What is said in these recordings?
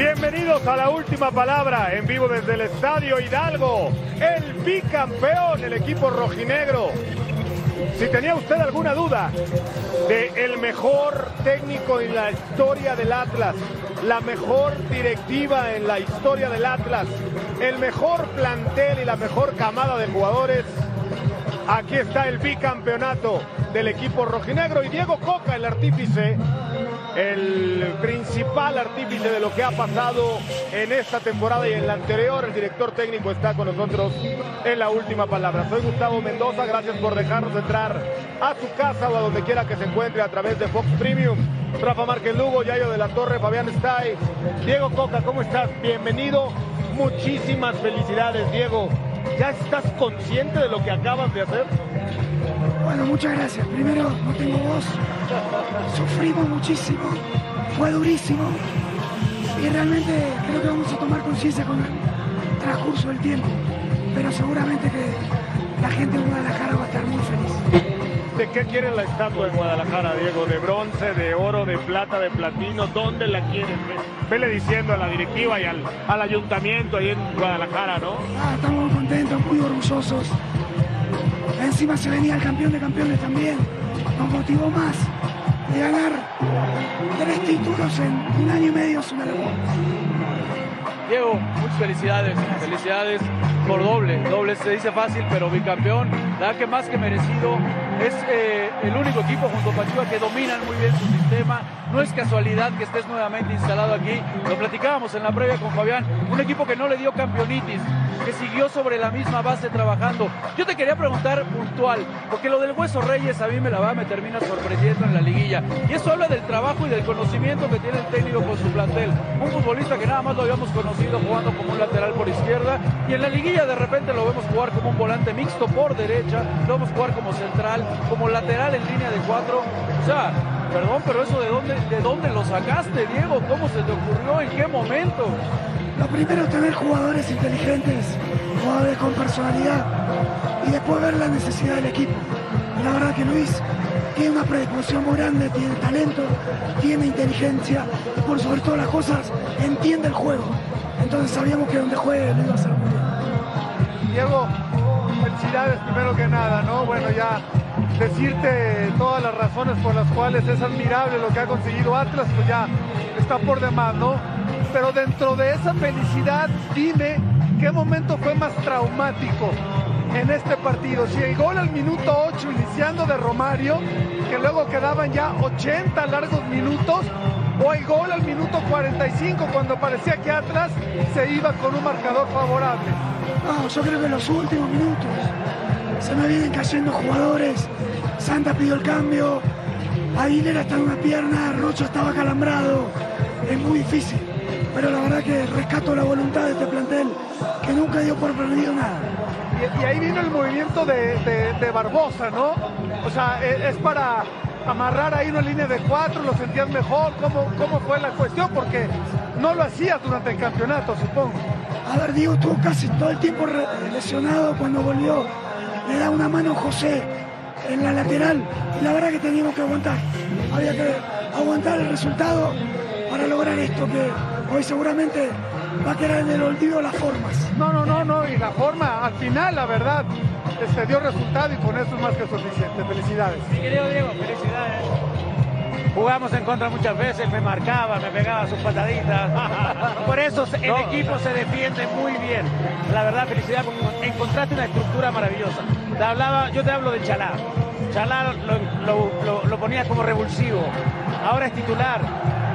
Bienvenidos a la última palabra en vivo desde el Estadio Hidalgo. El bicampeón, el equipo rojinegro. Si tenía usted alguna duda de el mejor técnico en la historia del Atlas, la mejor directiva en la historia del Atlas, el mejor plantel y la mejor camada de jugadores, aquí está el bicampeonato del equipo rojinegro y Diego Coca, el artífice el principal artífice de lo que ha pasado en esta temporada y en la anterior. El director técnico está con nosotros en la última palabra. Soy Gustavo Mendoza, gracias por dejarnos entrar a su casa o a donde quiera que se encuentre a través de Fox Premium. Rafa Márquez Lugo, Yayo de la Torre, Fabián Stay, Diego Coca, ¿cómo estás? Bienvenido. Muchísimas felicidades, Diego. ¿Ya estás consciente de lo que acabas de hacer? Bueno, muchas gracias. Primero, no tengo voz. Sufrimos muchísimo. Fue durísimo. Y realmente creo que vamos a tomar conciencia con el transcurso del tiempo. Pero seguramente que la gente de Guadalajara va a estar muy feliz. ¿De qué quieren la estatua de Guadalajara, Diego? ¿De bronce, de oro, de plata, de platino? ¿Dónde la quieren? Vele diciendo a la directiva y al, al ayuntamiento ahí en Guadalajara, ¿no? Ah, estamos muy contentos, muy orgullosos. Encima se venía el campeón de campeones también. Nos motivó más de ganar tres títulos en un año y medio. Es una locura. Diego, muchas felicidades, felicidades por doble. Doble se dice fácil, pero bicampeón, verdad que más que merecido. Es eh, el único equipo junto a Pachuca que dominan muy bien su sistema. No es casualidad que estés nuevamente instalado aquí. Lo platicábamos en la previa con Fabián. Un equipo que no le dio campeonitis, que siguió sobre la misma base trabajando. Yo te quería preguntar puntual, porque lo del Hueso Reyes a mí me la va, me termina sorprendiendo en la liguilla. Y eso habla del trabajo y del conocimiento que tiene el técnico con su plantel. Un futbolista que nada más lo habíamos conocido jugando como un lateral por izquierda y en la liguilla de repente lo vemos jugar como un volante mixto por derecha, lo vemos jugar como central, como lateral en línea de cuatro. O sea, perdón, pero eso de dónde, de dónde lo sacaste, Diego, cómo se te ocurrió, en qué momento. Lo primero es tener jugadores inteligentes, jugadores con personalidad y después ver la necesidad del equipo. Y la verdad que Luis tiene una predisposición muy grande, tiene talento, tiene inteligencia y por sobre todas las cosas entiende el juego. Entonces sabíamos que donde juegue lo iba a hacer muy bien. Diego, felicidades primero que nada, ¿no? Bueno, ya decirte todas las razones por las cuales es admirable lo que ha conseguido Atlas, pues ya está por demás, ¿no? Pero dentro de esa felicidad, dime qué momento fue más traumático en este partido. Si el gol al minuto 8 iniciando de Romario, que luego quedaban ya 80 largos minutos, o el gol al minuto 45 cuando parecía que Atlas se iba con un marcador favorable. No, yo creo que en los últimos minutos se me vienen cayendo jugadores. Santa pidió el cambio, Aguilera está en una pierna, Rocha estaba calambrado. Es muy difícil, pero la verdad que rescato la voluntad de este plantel que nunca dio por perdido nada. Y, y ahí vino el movimiento de, de- de Barbosa, ¿no? O sea, e- es, para amarrar ahí una línea de cuatro, lo sentías mejor, ¿cómo, cómo fue la cuestión? Porque no lo hacías durante el campeonato, supongo. A ver, Diego estuvo casi todo el tiempo lesionado cuando volvió. Le da una mano a José en la lateral y la verdad que teníamos que aguantar. Había que aguantar el resultado para lograr esto que hoy seguramente va a quedar en el olvido las formas. No, no, no, no, y la forma, al final, la verdad, este, dio resultado y con eso es más que suficiente. Felicidades. Mi querido Diego, felicidades. Jugamos en contra muchas veces, me marcaba, me pegaba sus pataditas. Por eso el No. equipo se defiende muy bien. La verdad, felicidad, porque encontraste una estructura maravillosa. Te hablaba, yo te hablo de Chalá. Chalá lo, lo- lo- lo ponía como revulsivo. Ahora es titular.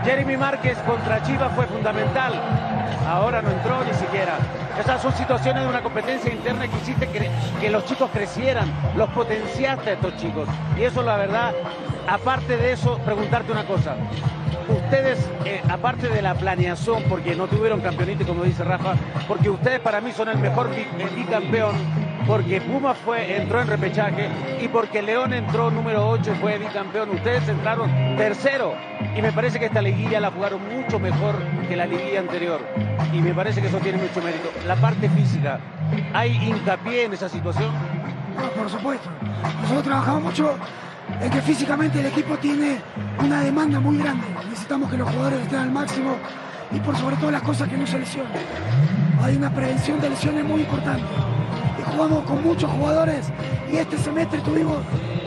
Jeremy Márquez contra Chivas fue fundamental. Ahora no entró ni siquiera. Estas son situaciones de una competencia interna que hiciste que, que los chicos crecieran, los potenciaste a estos chicos. Y eso, la verdad, aparte de eso, preguntarte una cosa. ustedes, eh, aparte de la planeación, porque no tuvieron campeonito, como dice Rafa, porque ustedes para mí son el mejor bicampeón, porque Puma fue, entró en repechaje y porque León entró número 8 y fue bicampeón. Ustedes entraron tercero y me parece que esta liguilla la jugaron mucho mejor que la liguilla anterior y me parece que eso tiene mucho mérito. La parte física, ¿hay hincapié en esa situación? por supuesto. Nosotros trabajamos mucho en que físicamente el equipo tiene una demanda muy grande. Necesitamos que los jugadores estén al máximo y por sobre todo las cosas que no se lesionen. Hay una prevención de lesiones muy importante. Jugamos con muchos jugadores y este semestre tuvimos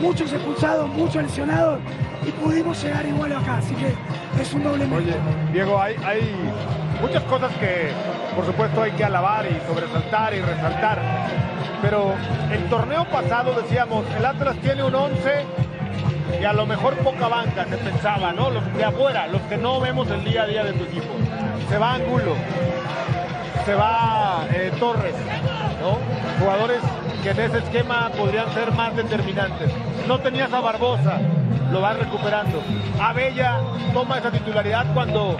muchos expulsados, muchos lesionados y pudimos llegar igual acá. Así que es un doble Oye, Diego, hay, hay muchas cosas que por supuesto hay que alabar y sobresaltar y resaltar. Pero el torneo pasado decíamos, el Atlas tiene un 11 y a lo mejor poca banca se pensaba, ¿no? Los de afuera, los que no vemos el día a día de tu equipo. Se va Angulo, se va eh, Torres, ¿no? Jugadores que en ese esquema podrían ser más determinantes. No tenías a Barbosa, lo va recuperando. Abella toma esa titularidad cuando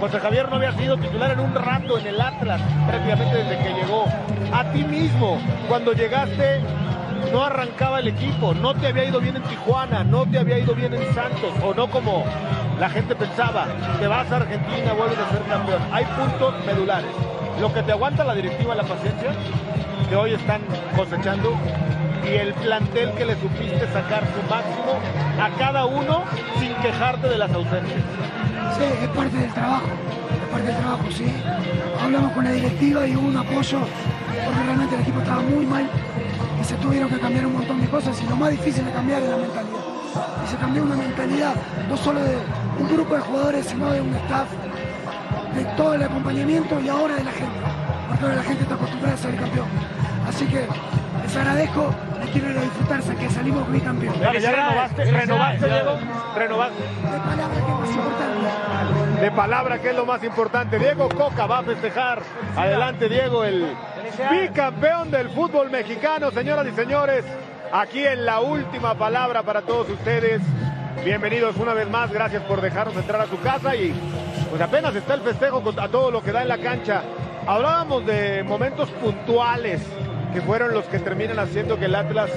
José Javier no había sido titular en un rato en el Atlas, prácticamente desde que llegó. A ti mismo, cuando llegaste, no arrancaba el equipo, no te había ido bien en Tijuana, no te había ido bien en Santos, o no como la gente pensaba, te vas a Argentina, vuelves a ser campeón. Hay puntos medulares. Lo que te aguanta la directiva, la paciencia, que hoy están cosechando, y el plantel que le supiste sacar su máximo a cada uno sin quejarte de las ausencias. Sí, es parte del trabajo, es parte del trabajo, sí. Hablamos con la directiva y hubo un apoyo, porque realmente el equipo estaba muy mal y se tuvieron que cambiar un montón de cosas y lo más difícil de cambiar es la mentalidad. Y se cambió una mentalidad, no solo de un grupo de jugadores, sino de un staff, de todo el acompañamiento y ahora de la gente, porque ahora la gente está acostumbrada a ser campeón. Así que les agradezco quiero disfrutarse, que salimos bicampeón. campeón. ya renovaste, renovaste, Diego, renovaste. De palabra que es más importante. De palabra que es lo más importante. Diego Coca va a festejar. Adelante, Diego, el bicampeón del fútbol mexicano, señoras y señores. Aquí en la última palabra para todos ustedes. Bienvenidos una vez más, gracias por dejarnos entrar a su casa y pues apenas está el festejo a todo lo que da en la cancha. Hablábamos de momentos puntuales que fueron los que terminan haciendo que el Atlas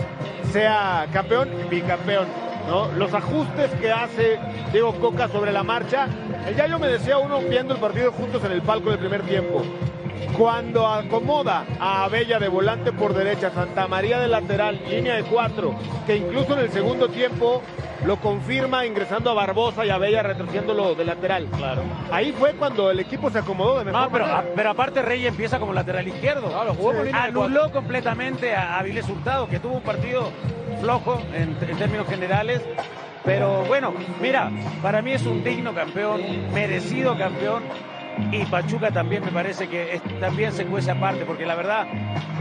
sea campeón y bicampeón. ¿no? Los ajustes que hace Diego Coca sobre la marcha. El Yayo me decía uno viendo el partido juntos en el palco del primer tiempo. Cuando acomoda a Abella de volante por derecha, Santa María de lateral, línea de cuatro, que incluso en el segundo tiempo lo confirma ingresando a Barbosa y a Bella retrocediéndolo de lateral. Claro. Ahí fue cuando el equipo se acomodó de mejor no, pero, pero aparte Rey empieza como lateral izquierdo. Claro, jugó Anuló completamente a Avilés Hurtado, que tuvo un partido flojo en, en términos generales. Pero bueno, mira, para mí es un digno campeón, merecido campeón y Pachuca también me parece que también se cuece aparte, porque la verdad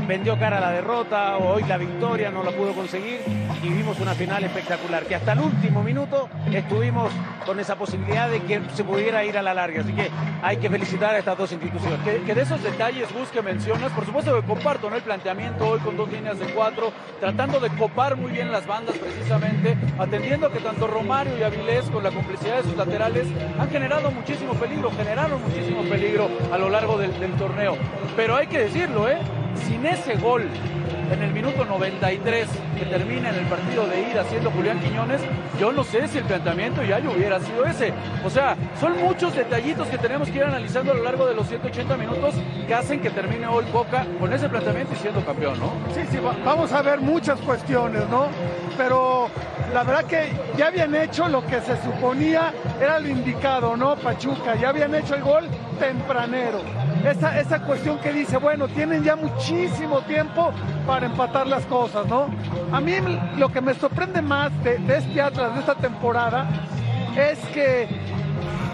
vendió cara la derrota, hoy la victoria no la pudo conseguir y vimos una final espectacular, que hasta el último minuto estuvimos con esa posibilidad de que se pudiera ir a la larga, así que hay que felicitar a estas dos instituciones. Que, de esos detalles, Gus, que mencionas, por supuesto que comparto el planteamiento hoy con dos líneas de cuatro, tratando de copar muy bien las bandas precisamente, atendiendo que tanto Romario y Avilés con la complicidad de sus laterales han generado muchísimo peligro, generaron muchísimo peligro a lo largo del, torneo. Pero hay que decirlo, ¿eh? Sin ese gol en el minuto 93 que termina en el partido de ida haciendo Julián Quiñones, yo no sé si el planteamiento ya hubiera sido ese. O sea, son muchos detallitos que tenemos que ir analizando a lo largo de los 180 minutos que hacen que termine hoy Boca con ese planteamiento y siendo campeón, ¿no? Sí, sí, vamos a ver muchas cuestiones, ¿no? Pero la verdad que ya habían hecho lo que se suponía era lo indicado, ¿no? Pachuca, ya habían hecho el gol tempranero. Esa, esa cuestión que dice, bueno, tienen ya muchísimo tiempo para empatar las cosas, ¿no? A mí lo que me sorprende más de, este Atlas, de esta temporada, es que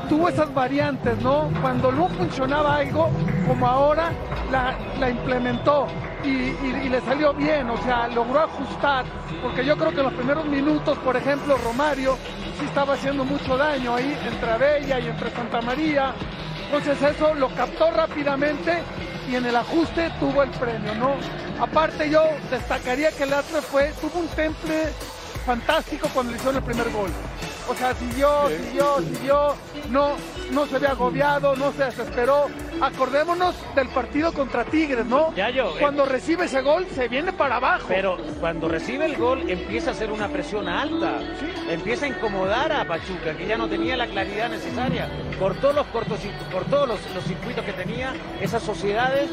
tuvo esas variantes, ¿no? Cuando no funcionaba algo, como ahora, la, implementó y, le salió bien, o sea, logró ajustar, porque yo creo que en los primeros minutos, por ejemplo, Romario sí estaba haciendo mucho daño ahí entre Abella y entre Santa María, entonces eso lo captó rápidamente y en el ajuste tuvo el premio, ¿no? Aparte yo destacaría que el Atlas fue, tuvo un temple fantástico cuando le hicieron el primer gol. O sea, siguió, siguió, siguió, no, no se ve agobiado, no se desesperó. Acordémonos del partido contra Tigres, ¿no? Ya yo, eh. Cuando recibe ese gol, se viene para abajo. Pero cuando recibe el gol empieza a hacer una presión alta, empieza a incomodar a Pachuca, que ya no tenía la claridad necesaria. Cortó los cortos, cortó los, los circuitos que tenía, esas sociedades,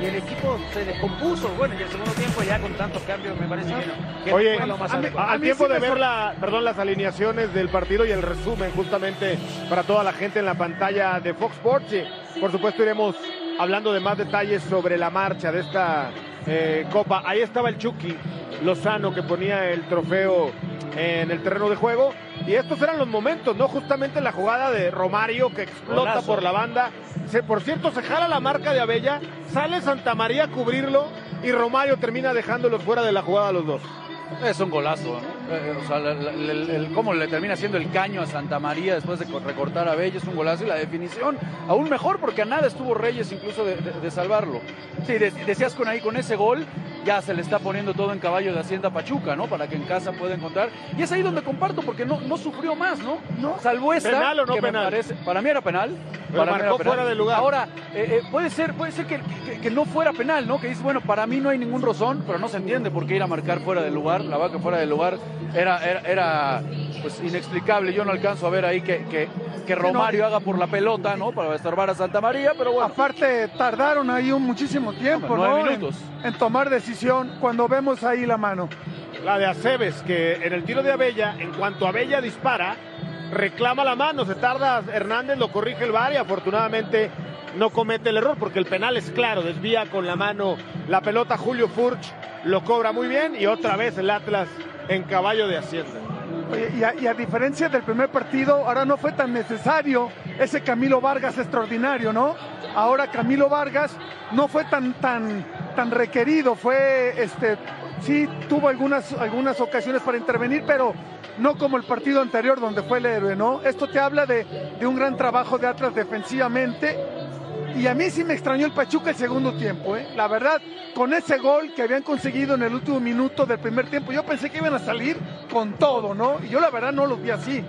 y el equipo se descompuso. Bueno, y el segundo tiempo ya con tantos cambios me parece que no, que Oye, fue lo más a- adecuado. al tiempo de ver la, perdón, las alineaciones del partido y el resumen justamente para toda la gente en la pantalla de Fox Sports, y por supuesto iremos hablando de más detalles sobre la marcha de esta eh, copa. Ahí estaba el Chucky Lozano que ponía el trofeo en el terreno de juego y estos eran los momentos, ¿no? Justamente la jugada de Romario que explota Golazo. por la banda. Se, por cierto, se jala la marca de Abella, sale Santa María a cubrirlo y Romario termina dejándolos fuera de la jugada a los dos. Es un golazo, ¿no? Eh, o sea, el- cómo le termina haciendo el caño a Santa María después de co- recortar a Bello es un golazo y la definición aún mejor porque a nada estuvo Reyes incluso de, de- salvarlo. Sí, de- decías con ahí, con ese gol ya se le está poniendo todo en caballo de Hacienda Pachuca, ¿no? Para que en casa pueda encontrar. Y es ahí donde comparto porque no, no sufrió más, ¿no? No. Salvo esta. ¿Penal o no que me penal? parece- para mí era penal. Pero para mí marcó era penal. fuera de lugar. Ahora, eh, eh, puede ser, puede ser que, que- que no fuera penal, ¿no? Que dice, bueno, para mí no hay ningún rozón, pero no se entiende por qué ir a marcar fuera del lugar. La vaca fuera del lugar era, era, era, pues inexplicable. Yo no alcanzo a ver ahí que, que, que Romario haga por la pelota, ¿no? Para estorbar a Santa María, pero bueno. Aparte, tardaron ahí un muchísimo tiempo, Nueve ¿no? Minutos. En, tomar decisión cuando vemos ahí la mano. La de Aceves, que en el tiro de Abella, en cuanto Abella dispara, reclama la mano, se tarda Hernández, lo corrige el VAR y afortunadamente no comete el error porque el penal es claro, desvía con la mano la pelota Julio Furch, lo cobra muy bien y otra vez el Atlas en caballo de Hacienda. Oye, y, a, y a diferencia del primer partido, ahora no fue tan necesario ese Camilo Vargas extraordinario, ¿no? Ahora Camilo Vargas no fue tan tan tan requerido, fue este sí tuvo algunas algunas ocasiones para intervenir, pero no como el partido anterior donde fue el héroe, ¿no? Esto te habla de, de un gran trabajo de Atlas defensivamente. Y a mí sí me extrañó el Pachuca el segundo tiempo, ¿eh? La verdad, con ese gol que habían conseguido en el último minuto del primer tiempo, yo pensé que iban a salir con todo, ¿no? Y yo la verdad no los vi así.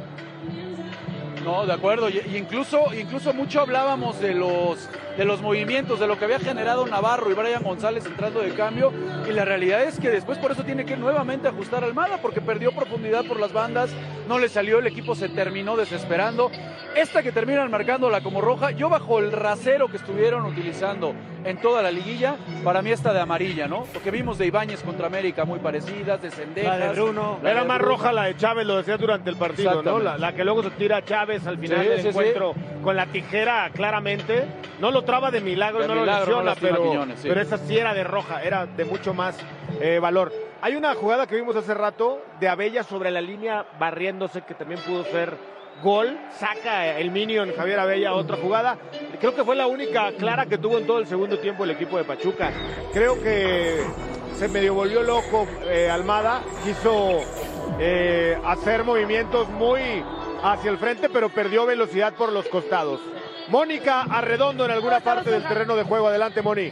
No, de acuerdo. Y, incluso, incluso mucho hablábamos de los, de los movimientos, de lo que había generado Navarro y Brian González entrando de cambio. Y la realidad es que después por eso tiene que nuevamente ajustar Almada, porque perdió profundidad por las bandas, no le salió, el equipo se terminó desesperando. Esta que terminan marcándola como roja, yo bajo el rasero que estuvieron utilizando en toda la liguilla, para mí esta de amarilla, ¿no? Lo que vimos de Ibáñez contra América, muy parecidas, de Sendejas. La de Bruno. la Era de más Bruno. roja la de Chávez, lo decía durante el partido, ¿no? La, la que luego se tira Chávez al final Sí, del sí, sí. encuentro con la tijera claramente. No lo traba de milagro, De no milagro, lo lesiona, pero, Quiñones, sí. pero esa sí era de roja, era de mucho más eh, valor. Hay una jugada que vimos hace rato de Abella sobre la línea barriéndose que también pudo ser gol, saca el minion Javier Abella otra jugada. Creo que fue la única clara que tuvo en todo el segundo tiempo el equipo de Pachuca. Creo que se medio volvió loco eh, Almada, quiso eh, hacer movimientos muy hacia el frente, pero perdió velocidad por los costados. Mónica Arredondo en alguna parte del terreno de juego. Adelante, Moni.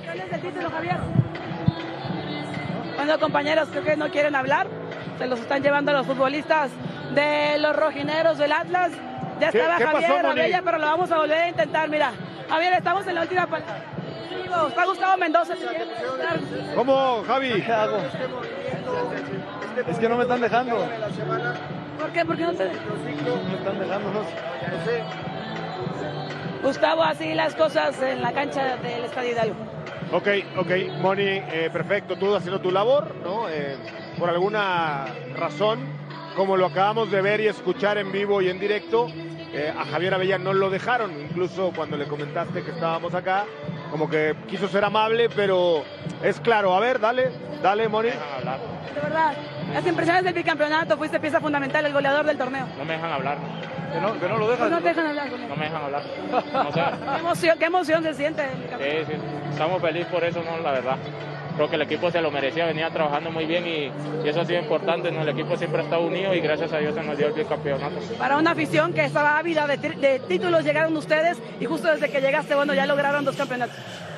Bueno, compañeros, creo que no quieren hablar. Se los están llevando los futbolistas de los rojineros del Atlas. Ya ¿Qué- estaba qué pasó, Javier Moni? Abella, pero lo vamos a volver a intentar. Mira, Javier, estamos en la última palabra. Está Gustavo Mendoza. ¿Cómo, Javi? ¿Qué hago? Es que no me están dejando. ¿Por qué? ¿Por qué no te No me están dejando, no sé. Gustavo, así las cosas en la cancha del Estadio Hidalgo. Ok, ok, Moni, eh, perfecto, tú haciendo tu labor, ¿no? Eh, por alguna razón, como lo acabamos de ver y escuchar en vivo y en directo, eh, a Javier Avella no lo dejaron, incluso cuando le comentaste que estábamos acá, como que quiso ser amable, pero es claro, a ver, dale, dale, Moni. De verdad, las impresiones del bicampeonato, fuiste pieza fundamental, el goleador del torneo. No me dejan hablar, Que no, que no lo dejan. no te dejan hablar con él. no me dejan hablar. O sea, ¿Qué emoción, qué emoción se siente el sí, sí, estamos felices por eso, no, la verdad. Creo que el equipo se lo merecía, venía trabajando muy bien y, y eso ha sido importante. ¿no? El equipo siempre ha estado unido y gracias a Dios se nos dio el bicampeonato. Para una afición que estaba ávida de, títulos, llegaron ustedes y justo desde que llegaste, bueno, ya lograron dos campeonatos.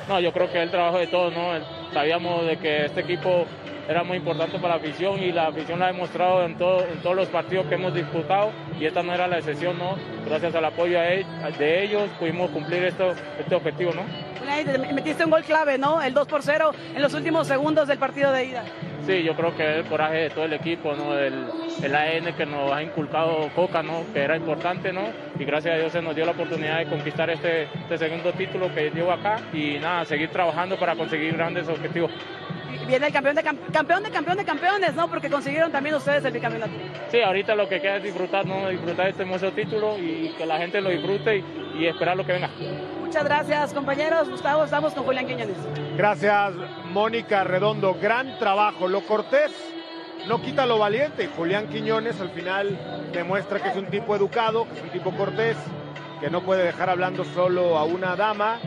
No, yo creo que el trabajo de todos, ¿no? El- Sabíamos de que este equipo era muy importante para la afición y la afición la ha demostrado en, todo, en todos los partidos que hemos disputado y esta no era la excepción, ¿no? Gracias al apoyo de ellos pudimos cumplir esto, este objetivo, ¿no? Metiste un gol clave, ¿no? El 2 por 0 en los últimos segundos del partido de ida. Sí, yo creo que el coraje de todo el equipo, ¿no? El, el AN que nos ha inculcado Coca, ¿no? Que era importante, ¿no? Y gracias a Dios se nos dio la oportunidad de conquistar este, este segundo título que llevo acá y nada, seguir trabajando para conseguir grandes objetivos viene el campeón de campeón de campeón de campeones, ¿no? Porque consiguieron también ustedes el bicampeonato. Sí, ahorita lo que queda es disfrutar, ¿no? Disfrutar este hermoso título y que la gente lo disfrute y, esperar lo que venga. Muchas gracias, compañeros. Gustavo, estamos con Julián Quiñones. Gracias, Mónica Redondo. Gran trabajo. Lo cortés no quita lo valiente. Julián Quiñones al final demuestra que es un tipo educado, que es un tipo cortés, que no puede dejar hablando solo a una dama,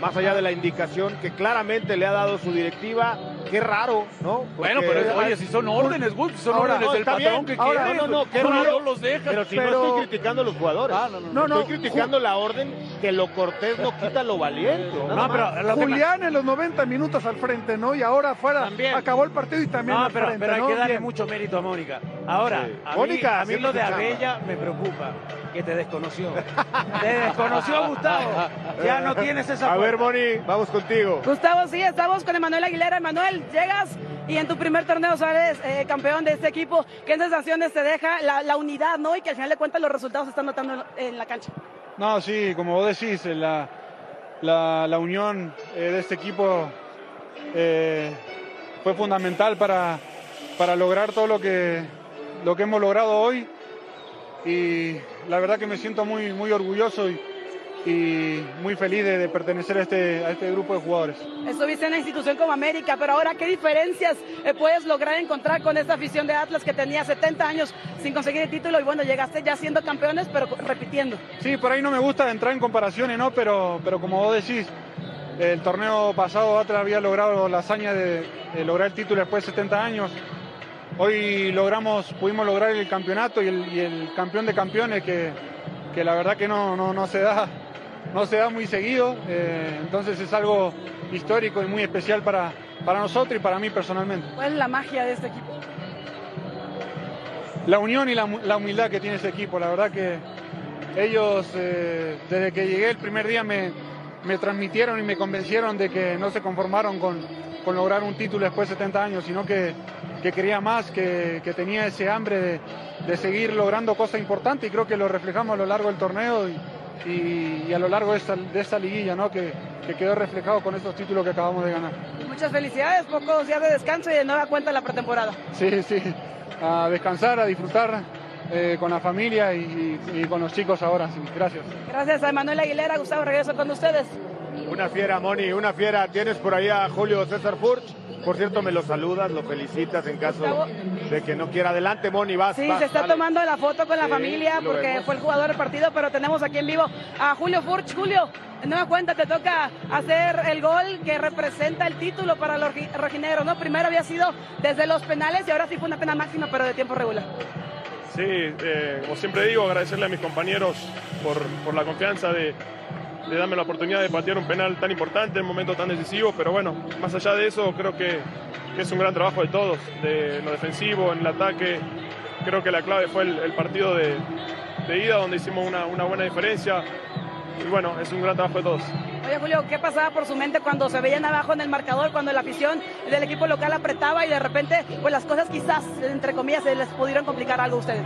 más allá de la indicación que claramente le ha dado su directiva qué raro, ¿no? bueno, pero oye, si son órdenes, Gus, si son órdenes del patrón que quiere, no, no, qué raro, no los deja. Pero si no estoy criticando a los jugadores. Ah, no, no, no, estoy criticando la orden que lo cortés no quita lo valiente. No, pero Julián en los 90 minutos al frente, ¿no? Y ahora fuera acabó el partido y también no, al pero, frente, pero hay que darle mucho mérito a Mónica. Ahora, a, Mónica, a mí lo de Abella me preocupa que te desconoció. te desconoció Gustavo. Ya no tienes esa. A ver, Moni, vamos contigo. Gustavo, sí, estamos con Emanuel Aguilera. Emanuel, llegas y en tu primer torneo sales eh, campeón de este equipo. ¿Qué sensaciones te deja la, unidad, no? Y que al final de cuentas los resultados se están notando en la cancha. No, sí, como vos decís, eh, la, la, unión eh, de este equipo fue fundamental para, para lograr todo lo que, lo que hemos logrado hoy. Y la verdad que me siento muy, muy orgulloso y, y muy feliz de, pertenecer a este, a este grupo de jugadores. Estuviste en la institución como América, pero ahora, ¿qué diferencias eh, puedes lograr encontrar con esta afición de Atlas que tenía 70 años sin conseguir el título y bueno, llegaste ya siendo campeones, pero repitiendo? Sí, por ahí no me gusta entrar en comparaciones, ¿no? Pero, pero como vos decís, el torneo pasado Atlas había logrado la hazaña de, lograr el título después de 70 años. Hoy logramos, pudimos lograr el campeonato y el, campeón de campeones que, que la verdad que no, no, no se da no se da muy seguido, eh, entonces es algo histórico y muy especial para, para nosotros y para mí personalmente. ¿Cuál es la magia de este equipo? La unión y la, humildad que tiene este equipo, la verdad que ellos eh, desde que llegué el primer día me, me, transmitieron y me convencieron de que no se conformaron con, con lograr un título después de 70 años, sino que, que quería más, que, que, tenía ese hambre de, de seguir logrando cosas importantes y creo que lo reflejamos a lo largo del torneo. Y, y, a lo largo de esta, de esta liguilla, ¿no? Que, que, quedó reflejado con estos títulos que acabamos de ganar. Muchas felicidades, pocos días de descanso y de nueva cuenta la pretemporada. Sí, sí, a descansar, a disfrutar eh, con la familia y, y, con los chicos ahora, sí, gracias. Gracias a Manuel Aguilera, Gustavo, regreso con ustedes. Una fiera, Moni, una fiera. Tienes por ahí a Julio César Furch. Por cierto, me lo saludas, lo felicitas en caso de que no quiera. Adelante, Moni, vas. Sí, se está tomando la foto con la familia porque fue el jugador del partido, pero tenemos aquí en vivo a Julio Furch. Julio, en nueva cuenta te toca hacer el gol que representa el título para los rojinegros, ¿no? Primero había sido desde los penales y ahora sí fue una pena máxima, pero de tiempo regular. Sí, eh, como siempre digo, agradecerle a mis compañeros por, por la confianza de, de darme la oportunidad de patear un penal tan importante en un momento tan decisivo, pero bueno, más allá de eso creo que, es un gran trabajo de todos, de lo defensivo, en el ataque, creo que la clave fue el, partido de, ida donde hicimos una, buena diferencia y bueno, es un gran trabajo de todos. Oye Julio, ¿qué pasaba por su mente cuando se veían abajo en el marcador, cuando la afición del equipo local apretaba y de repente pues las cosas quizás, entre comillas, se les pudieron complicar algo a ustedes?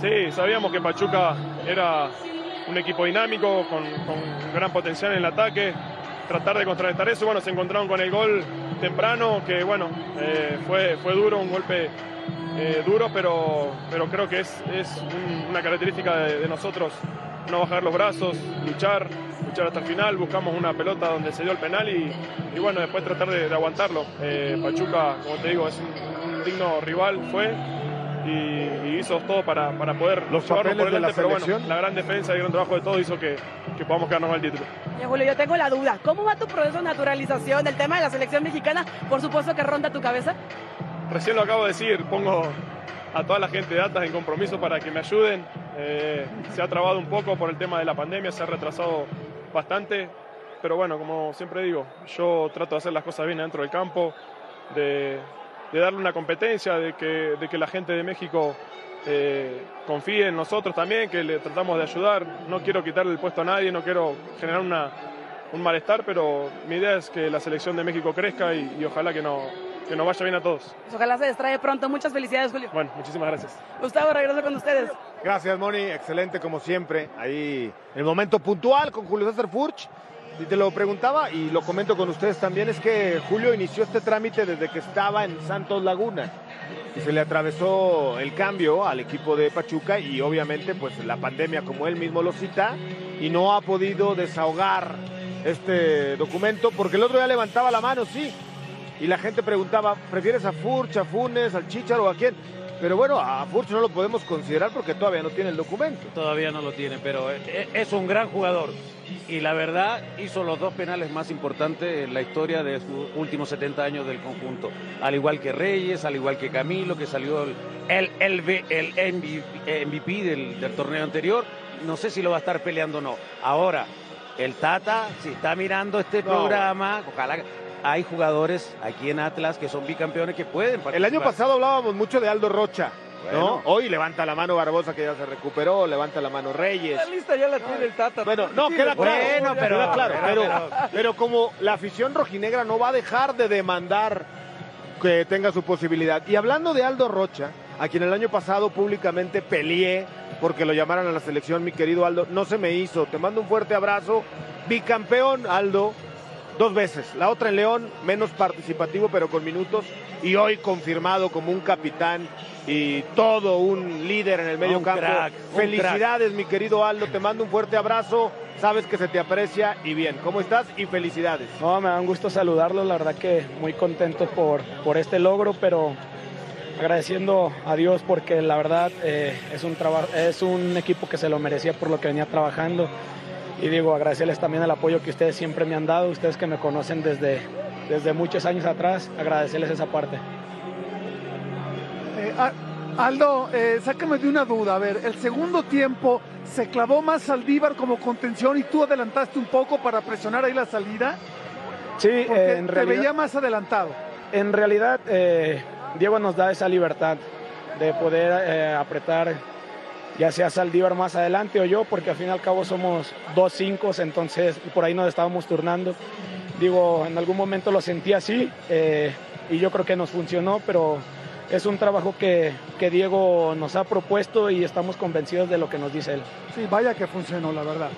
Sí, sabíamos que Pachuca era un equipo dinámico, con, gran potencial en el ataque, tratar de contrarrestar eso. Bueno, se encontraron con el gol temprano, que bueno, eh, fue, fue duro, un golpe eh, duro, pero, pero creo que es, es una característica de, nosotros no bajar los brazos, luchar, luchar hasta el final, buscamos una pelota donde se dio el penal y, y bueno, después tratar de, aguantarlo. Eh, Pachuca, como te digo, es un digno rival, fue, y, hizo todo para, para poder los papeles por delante, pero bueno, la gran defensa y el gran trabajo de todo hizo que, que podamos quedarnos el título. Julio, yo tengo la duda, ¿cómo va tu proceso de naturalización? El tema de la selección mexicana, por supuesto que ronda tu cabeza. Recién lo acabo de decir, pongo a toda la gente de Atas en compromiso para que me ayuden. Eh, se ha trabado un poco por el tema de la pandemia, se ha retrasado bastante, pero bueno, como siempre digo, yo trato de hacer las cosas bien dentro del campo, de, darle una competencia, de que, de que la gente de México eh, confíe en nosotros también, que le tratamos de ayudar. No quiero quitarle el puesto a nadie, no quiero generar una, un malestar, pero mi idea es que la selección de México crezca y, ojalá que, no, que nos vaya bien a todos. Pues ojalá se distrae pronto. Muchas felicidades, Julio. Bueno, muchísimas gracias. Gustavo, regreso con ustedes. Gracias, Moni. Excelente como siempre. Ahí el momento puntual con Julio César Furch. Y te lo preguntaba y lo comento con ustedes también, es que Julio inició este trámite desde que estaba en Santos Laguna y se le atravesó el cambio al equipo de Pachuca y obviamente pues la pandemia como él mismo lo cita y no ha podido desahogar este documento porque el otro día levantaba la mano, sí, y la gente preguntaba, ¿prefieres a Furch, a Funes, al Chicharo o a quién? Pero bueno, a Furch no lo podemos considerar porque todavía no tiene el documento. Todavía no lo tiene, pero e, es un gran jugador. Y la verdad hizo los dos penales más importantes en la historia de sus últimos 70 años del conjunto. Al igual que Reyes, al igual que Camilo, que salió el, el, el, MVP del, del torneo anterior. No sé si lo va a estar peleando o no. Ahora, el Tata, si está mirando este programa, ojalá hay jugadores aquí en Atlas que son bicampeones que pueden participar. El año pasado hablábamos mucho de Aldo Rocha. ¿No? Hoy levanta la mano Barbosa que ya se recuperó, levanta la mano Reyes. La lista ya la tiene el Tata. Bueno, no, queda claro. pero, claro, pero, pero, como la afición rojinegra no va a dejar de demandar que tenga su posibilidad. Y hablando de Aldo Rocha, a quien el año pasado públicamente peleé porque lo llamaran a la selección, mi querido Aldo, no se me hizo. Te mando un fuerte abrazo. Bicampeón, Aldo, dos veces. La otra en León, menos participativo, pero con minutos. Y hoy confirmado como un capitán y todo un líder en el medio campo. felicidades, mi querido Aldo. Te mando un fuerte abrazo. Sabes que se te aprecia y bien. ¿Cómo estás? Y felicidades. No, me da un gusto saludarlo. La verdad que muy contento por, por este logro, pero agradeciendo a Dios porque la verdad eh, es, un es un equipo que se lo merecía por lo que venía trabajando y digo, agradecerles también el apoyo que ustedes siempre me han dado, ustedes que me conocen desde, desde muchos años atrás, agradecerles esa parte. Eh, Aldo, eh, sácame de una duda, a ver, el segundo tiempo se clavó más Saldívar como contención y tú adelantaste un poco para presionar ahí la salida. Sí, en realidad. Te veía más adelantado. En realidad, eh, Diego nos da esa libertad de poder eh, apretar ya sea Saldívar más adelante o yo, porque al fin y al cabo somos dos cinco, entonces por ahí nos estábamos turnando. Digo, en algún momento lo sentí así eh, y yo creo que nos funcionó, pero es un trabajo que, que, Diego nos ha propuesto y estamos convencidos de lo que nos dice él. Sí, vaya que funcionó, la verdad.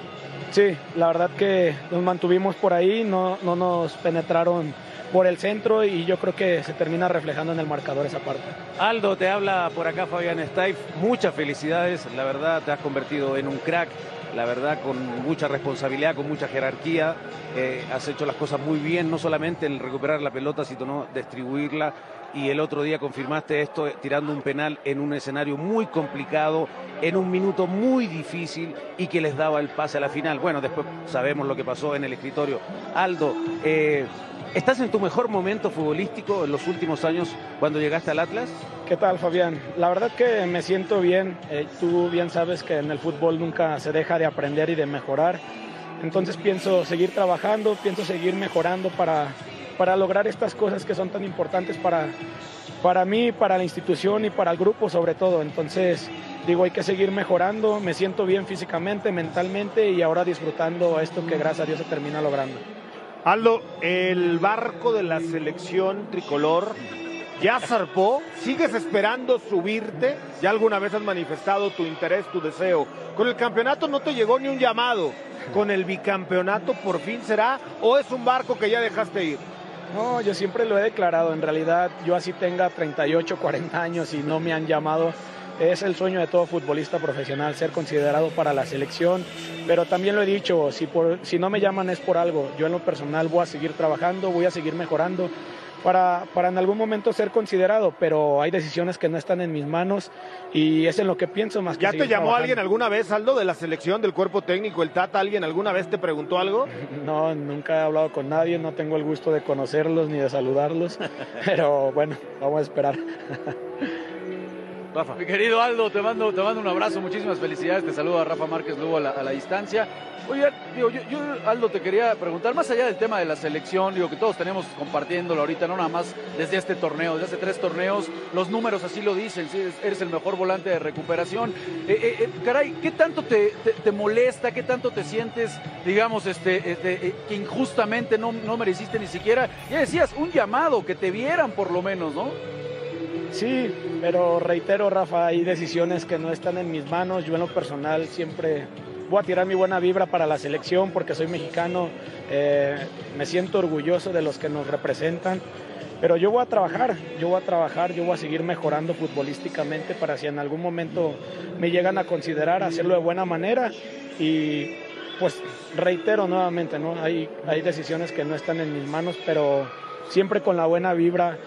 Sí, la verdad que nos mantuvimos por ahí, no, no nos penetraron por el centro y yo creo que se termina reflejando en el marcador esa parte. Aldo, te habla por acá Fabián Staif, muchas felicidades, la verdad te has convertido en un crack, la verdad con mucha responsabilidad, con mucha jerarquía, eh, has hecho las cosas muy bien, no solamente en recuperar la pelota, sino distribuirla y el otro día confirmaste esto tirando un penal en un escenario muy complicado, en un minuto muy difícil y que les daba el pase a la final. Bueno, después sabemos lo que pasó en el escritorio. Aldo, eh, ¿Estás en tu mejor momento futbolístico en los últimos años cuando llegaste al Atlas? ¿Qué tal, Fabián? La verdad que me siento bien. Eh, tú bien sabes que en el fútbol nunca se deja de aprender y de mejorar. Entonces pienso seguir trabajando, pienso seguir mejorando para, para lograr estas cosas que son tan importantes para, para mí, para la institución y para el grupo sobre todo. Entonces digo, hay que seguir mejorando. Me siento bien físicamente, mentalmente y ahora disfrutando esto que gracias a Dios se termina logrando. Aldo, el barco de la selección tricolor ya zarpó, sigues esperando subirte, ya alguna vez has manifestado tu interés, tu deseo. Con el campeonato no te llegó ni un llamado, con el bicampeonato por fin será o es un barco que ya dejaste ir. No, yo siempre lo he declarado, en realidad yo así tenga 38, 40 años y no me han llamado es el sueño de todo futbolista profesional ser considerado para la selección, pero también lo he dicho, si, por, si no me llaman es por algo. Yo en lo personal voy a seguir trabajando, voy a seguir mejorando para, para en algún momento ser considerado, pero hay decisiones que no están en mis manos y es en lo que pienso más que ¿Ya te llamó alguien alguna vez, Aldo, de la selección, del cuerpo técnico, el Tata? ¿Alguien alguna vez te preguntó algo? No, nunca he hablado con nadie, no tengo el gusto de conocerlos ni de saludarlos, pero bueno, vamos a esperar. Rafa. Mi querido Aldo, te mando, te mando un abrazo, muchísimas felicidades. Te saluda Rafa Márquez Lugo a la, a distancia. Oye, digo, yo, Aldo, te quería preguntar, más allá del tema de la selección, digo que todos tenemos compartiéndolo ahorita, no nada más desde este torneo, desde hace tres torneos, los números así lo dicen, eres el mejor volante de recuperación. Eh, eh, eh, caray, ¿qué tanto te, te, te, molesta, qué tanto te sientes, digamos, este, este que injustamente no, no mereciste ni siquiera, ya decías, un llamado, que te vieran por lo menos, ¿no? Sí, pero reitero, Rafa, hay decisiones que no están en mis manos. Yo en lo personal siempre voy a tirar mi buena vibra para la selección porque soy mexicano, eh, me siento orgulloso de los que nos representan, pero yo voy a trabajar, yo voy a trabajar, yo voy a seguir mejorando futbolísticamente para si en algún momento me llegan a considerar hacerlo de buena manera y pues reitero nuevamente, ¿no? Hay, hay decisiones que no están en mis manos, pero siempre con la buena vibra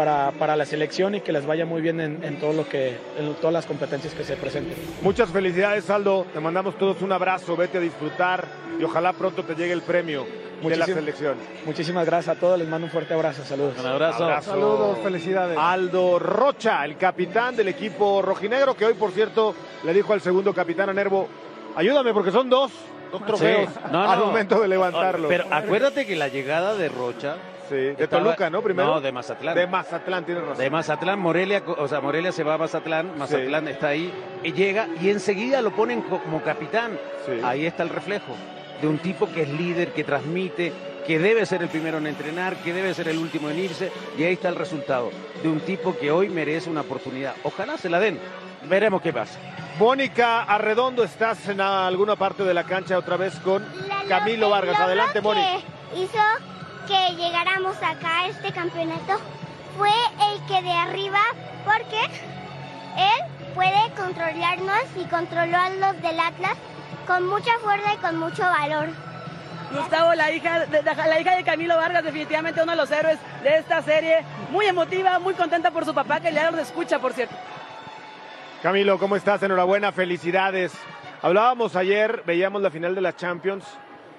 para, para, la selección y que les vaya muy bien en, en, todo lo que, en todas las competencias que se presenten. Muchas felicidades, Aldo. Te mandamos todos un abrazo. Vete a disfrutar y ojalá pronto te llegue el premio de la selección. Muchísimas gracias a todos. Les mando un fuerte abrazo. Saludos. Un abrazo. abrazo. Saludos, felicidades. Aldo Rocha, el capitán del equipo rojinegro, que hoy, por cierto, le dijo al segundo capitán a Nervo, ayúdame porque son dos, dos trofeos sí. no, al no. momento de levantarlo. Pero acuérdate que la llegada de Rocha Sí, de Estaba, Toluca, ¿no? Primero. No, de Mazatlán. De Mazatlán, tienes razón. De Mazatlán, Morelia, o sea, Morelia se va a Mazatlán, Mazatlán sí. está ahí, y llega y enseguida lo ponen como capitán. Sí. Ahí está el reflejo de un tipo que es líder, que transmite, que debe ser el primero en entrenar, que debe ser el último en irse, y ahí está el resultado de un tipo que hoy merece una oportunidad. Ojalá se la den. Veremos qué pasa. Mónica Arredondo, estás en alguna parte de la cancha otra vez con Camilo lo, Vargas. Adelante, Mónica. Hizo que llegáramos acá a este campeonato fue el que de arriba, porque él puede controlarnos y controló a los del Atlas con mucha fuerza y con mucho valor. Gustavo, la hija, de, la hija de Camilo Vargas, definitivamente uno de los héroes de esta serie. Muy emotiva, muy contenta por su papá, que ya nos escucha, por cierto. Camilo, ¿cómo estás? Enhorabuena, felicidades. Hablábamos ayer, veíamos la final de la Champions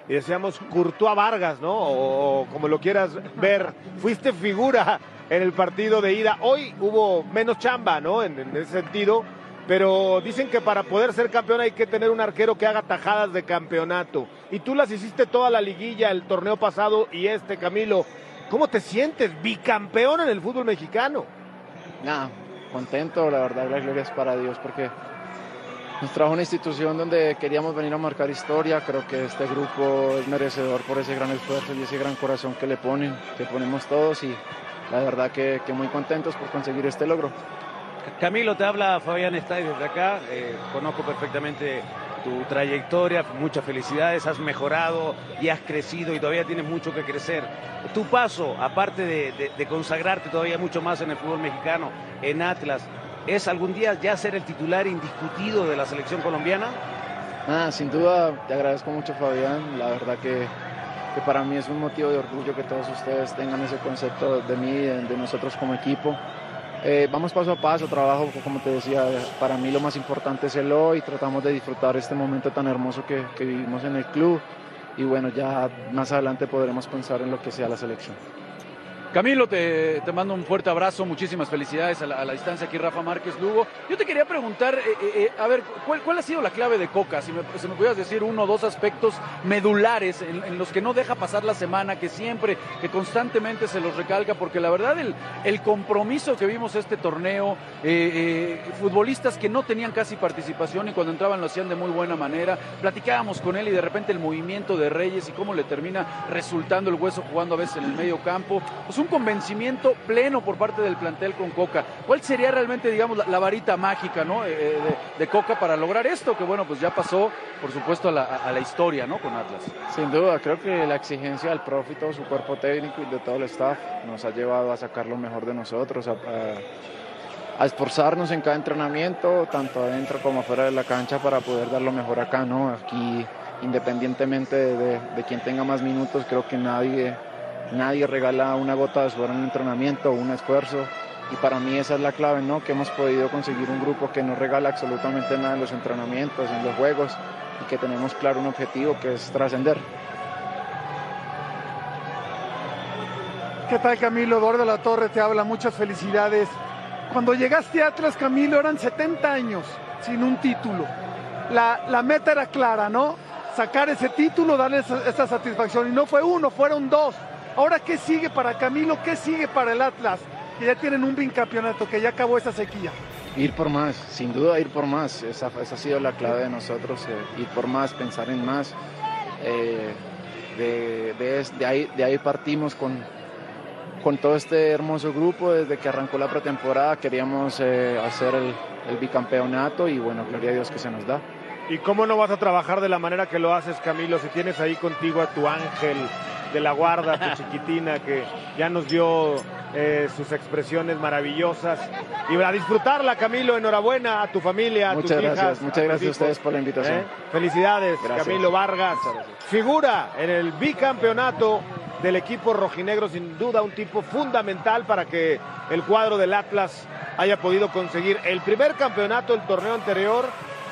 y decíamos Courtois Vargas, ¿no? O, como lo quieras ver, fuiste figura en el partido de ida. Hoy hubo menos chamba, ¿no? En, ese sentido, pero dicen que para poder ser campeón hay que tener un arquero que haga tajadas de campeonato. Y tú las hiciste toda la liguilla, el torneo pasado y este, Camilo. ¿Cómo te sientes? Bicampeón en el fútbol mexicano. Nada, contento, la verdad, las glorias para Dios, porque nos trajo una institución donde queríamos venir a marcar historia. Creo que este grupo es merecedor por ese gran esfuerzo y ese gran corazón que le ponen, que ponemos todos y la verdad que, que muy contentos por conseguir este logro. Camilo, te habla Fabián Stay desde acá. Eh, conozco perfectamente tu trayectoria, muchas felicidades, has mejorado y has crecido y todavía tienes mucho que crecer. Tu paso, aparte de, de, de consagrarte todavía mucho más en el fútbol mexicano, en Atlas, ¿Es algún día ya ser el titular indiscutido de la selección colombiana? Ah, sin duda, te agradezco mucho Fabián, la verdad que, para mí es un motivo de orgullo que todos ustedes tengan ese concepto de mí, de, de nosotros como equipo. Eh, vamos paso a paso, trabajo, como te decía, para mí lo más importante es el hoy, tratamos de disfrutar este momento tan hermoso que vivimos en el club y bueno, ya más adelante podremos pensar en lo que sea la selección. Camilo, te, te, mando un fuerte abrazo, muchísimas felicidades a la, a distancia aquí, Rafa Márquez Lugo. Yo te quería preguntar, eh, eh, a ver, ¿cuál, ¿cuál, ha sido la clave de Coca? Si me, si pudieras decir uno o dos aspectos medulares en, en, los que no deja pasar la semana, que siempre, que constantemente se los recalca, porque la verdad el, el compromiso que vimos este torneo, eh, futbolistas que no tenían casi participación y cuando entraban lo hacían de muy buena manera, platicábamos con él y de repente el movimiento de Reyes y cómo le termina resultando el hueso jugando a veces en el medio campo. Pues un convencimiento pleno por parte del plantel con Coca. ¿Cuál sería realmente, digamos, la, varita mágica, ¿no? Eh, de, de, Coca para lograr esto? Que bueno, pues ya pasó, por supuesto, a la, historia, ¿no? Con Atlas. Sin duda, creo que la exigencia del profe todo su cuerpo técnico y de todo el staff nos ha llevado a sacar lo mejor de nosotros, a, esforzarnos en cada entrenamiento, tanto adentro como afuera de la cancha, para poder dar lo mejor acá, ¿no? Aquí, independientemente de, de, de quien tenga más minutos, creo que nadie nadie regala una gota de sudor en un entrenamiento o un esfuerzo. Y para mí esa es la clave, ¿no? Que hemos podido conseguir un grupo que no regala absolutamente nada en los entrenamientos, en los juegos, y que tenemos claro un objetivo que es trascender. ¿Qué tal Camilo? Eduardo La Torre te habla, muchas felicidades. Cuando llegaste a Atlas, Camilo, eran 70 años sin un título. La, la meta era clara, ¿no? Sacar ese título, darle esa, esa satisfacción. Y no fue uno, fueron dos. Ahora, ¿qué sigue para Camilo? ¿Qué sigue para el Atlas? Que ya tienen un bicampeonato, que ya acabó esa sequía. Ir por más, sin duda ir por más. Esa, ha sido la clave de nosotros, eh, ir por más, pensar en más. Eh, de ahí partimos con, con todo este hermoso grupo. Desde que arrancó la pretemporada queríamos eh, hacer el, el bicampeonato y bueno, gloria a Dios que se nos da. ¿Y cómo no vas a trabajar de la manera que lo haces, Camilo, si tienes ahí contigo a tu ángel de la guarda, tu chiquitina, que ya nos dio eh, sus expresiones maravillosas? Y a disfrutarla, Camilo, enhorabuena a tu familia, a muchas tus gracias, hijas. Muchas gracias a ustedes por la invitación. ¿Eh? Felicidades, Gracias. Camilo Vargas. Figura en el bicampeonato del equipo rojinegro, sin duda un tipo fundamental para que el cuadro del Atlas haya podido conseguir el primer campeonato del torneo anterior,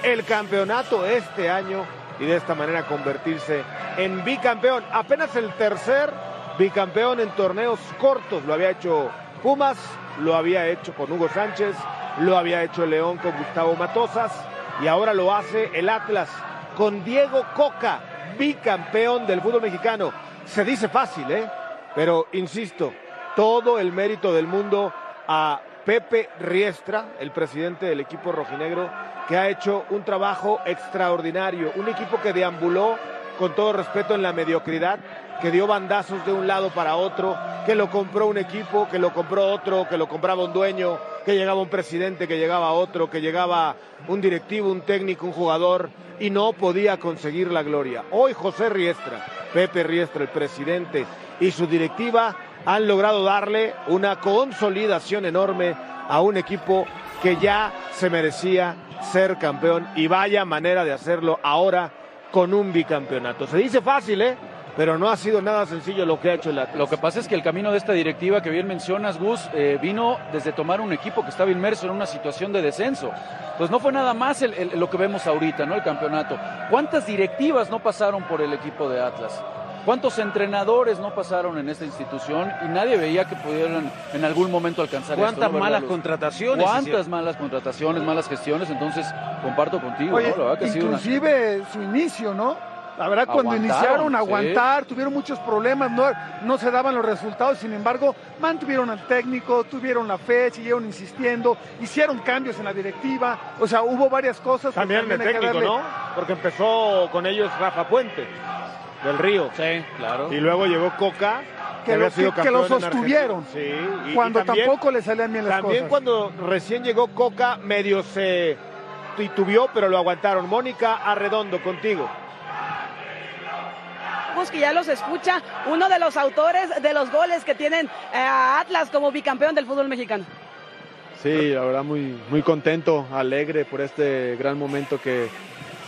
el campeonato este año y de esta manera convertirse en bicampeón. Apenas el tercer bicampeón en torneos cortos. Lo había hecho Pumas, lo había hecho con Hugo Sánchez, lo había hecho León con Gustavo Matosas y ahora lo hace el Atlas con Diego Coca, bicampeón del fútbol mexicano. Se dice fácil, ¿eh? Pero insisto, todo el mérito del mundo a Pepe Riestra, el presidente del equipo rojinegro, que ha hecho un trabajo extraordinario, un equipo que deambuló con todo respeto en la mediocridad, que dio bandazos de un lado para otro, que lo compró un equipo, que lo compró otro, que lo compraba un dueño, que llegaba un presidente, que llegaba otro, que llegaba un directivo, un técnico, un jugador, y no podía conseguir la gloria. Hoy José Riestra, Pepe Riestra, el presidente, y su directiva han logrado darle una consolidación enorme a un equipo que ya se merecía ser campeón y vaya manera de hacerlo ahora con un bicampeonato. Se dice fácil, ¿eh? Pero no ha sido nada sencillo lo que ha hecho el Atlas. Lo que pasa es que el camino de esta directiva que bien mencionas, Gus, eh, vino desde tomar un equipo que estaba inmerso en una situación de descenso. Pues no fue nada más lo que vemos ahorita, ¿no? El campeonato. ¿Cuántas directivas no pasaron por el equipo de Atlas? ¿Cuántos entrenadores no pasaron en esta institución y nadie veía que pudieran en algún momento alcanzar ¿Cuántas esto? ¿no, malas Luz? contrataciones ¿Cuántas hicieron? malas contrataciones, malas gestiones? Entonces, comparto contigo, Oye, ¿no? La verdad que ha sido una- inclusive su inicio, ¿no? La verdad, cuando iniciaron, sí. aguantar, tuvieron muchos problemas, no, no se daban los resultados, sin embargo, mantuvieron al técnico, tuvieron la fe, siguieron insistiendo, hicieron cambios en la directiva, o sea, hubo varias cosas. que También el hay que técnico, darle- ¿no? Porque empezó con ellos Rafa Puente, del Río. Sí, claro. Y luego llegó Coca, Que había lo- sido que- que lo sostuvieron. Sí, y- y cuando también- tampoco le salían bien las También cosas. cuando recién llegó Coca, medio se titubeó, pero lo aguantaron. Mónica Arredondo, contigo. Que ya los escucha, uno de los autores de los goles que tienen eh, a Atlas como bicampeón del fútbol mexicano. Sí, la verdad muy, muy contento, alegre por este gran momento que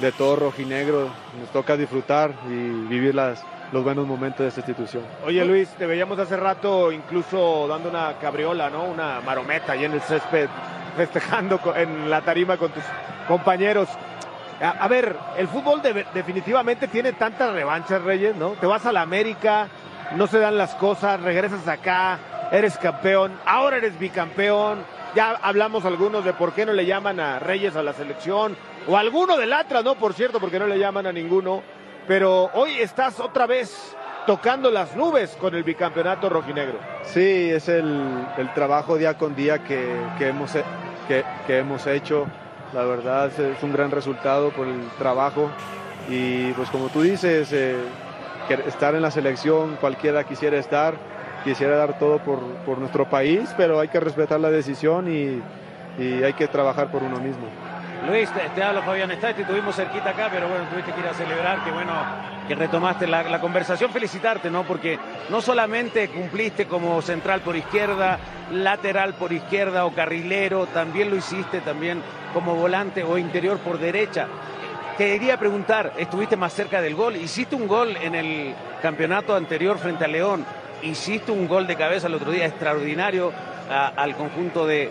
de todo rojinegro nos toca disfrutar y vivir las, los buenos momentos de esta institución. Oye Luis, te veíamos hace rato incluso dando una cabriola, ¿no? Una marometa ahí en el césped, festejando en la tarima con tus compañeros. A, a ver, el fútbol de- definitivamente tiene tantas revanchas, Reyes, ¿no? Te vas a la América, no se dan las cosas, regresas acá, eres campeón, ahora eres bicampeón. Ya hablamos algunos de por qué no le llaman a Reyes a la selección, o alguno del Atlas, ¿no? Por cierto, porque no le llaman a ninguno. Pero hoy estás otra vez tocando las nubes con el bicampeonato rojinegro. Sí, es el, el trabajo día con día que, que hemos, he- que, que hemos hecho. La verdad es, un gran resultado por el trabajo y pues como tú dices, eh, estar en la selección cualquiera quisiera estar, quisiera dar todo por, por nuestro país, pero hay que respetar la decisión y, y hay que trabajar por uno mismo. Luis, te, te habla Fabián Está, te tuvimos cerquita acá, pero bueno, tuviste que ir a celebrar, que bueno, que retomaste la, la conversación. Felicitarte, ¿no? Porque no solamente cumpliste como central por izquierda, lateral por izquierda o carrilero, también lo hiciste también como volante o interior por derecha. Te quería preguntar, estuviste más cerca del gol, hiciste un gol en el campeonato anterior frente a León, hiciste un gol de cabeza el otro día extraordinario al conjunto de,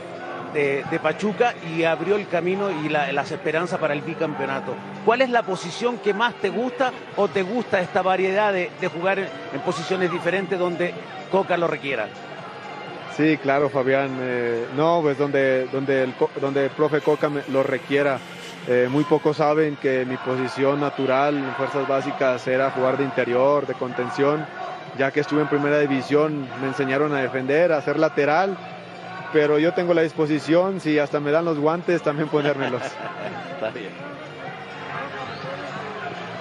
Pachuca y abrió el camino y la- las esperanzas para el bicampeonato. ¿Cuál es la posición que más te gusta o te gusta esta variedad de, jugar en, en posiciones diferentes donde Coca lo requiera? Sí, claro, Fabián. Eh, no, pues donde, donde, el, donde el profe Coca lo requiera. Eh, muy pocos saben que mi posición natural en fuerzas básicas era jugar de interior, de contención. Ya que estuve en primera división, me enseñaron a defender, a ser lateral. Pero yo tengo la disposición, si hasta me dan los guantes, también ponérmelos. Está bien.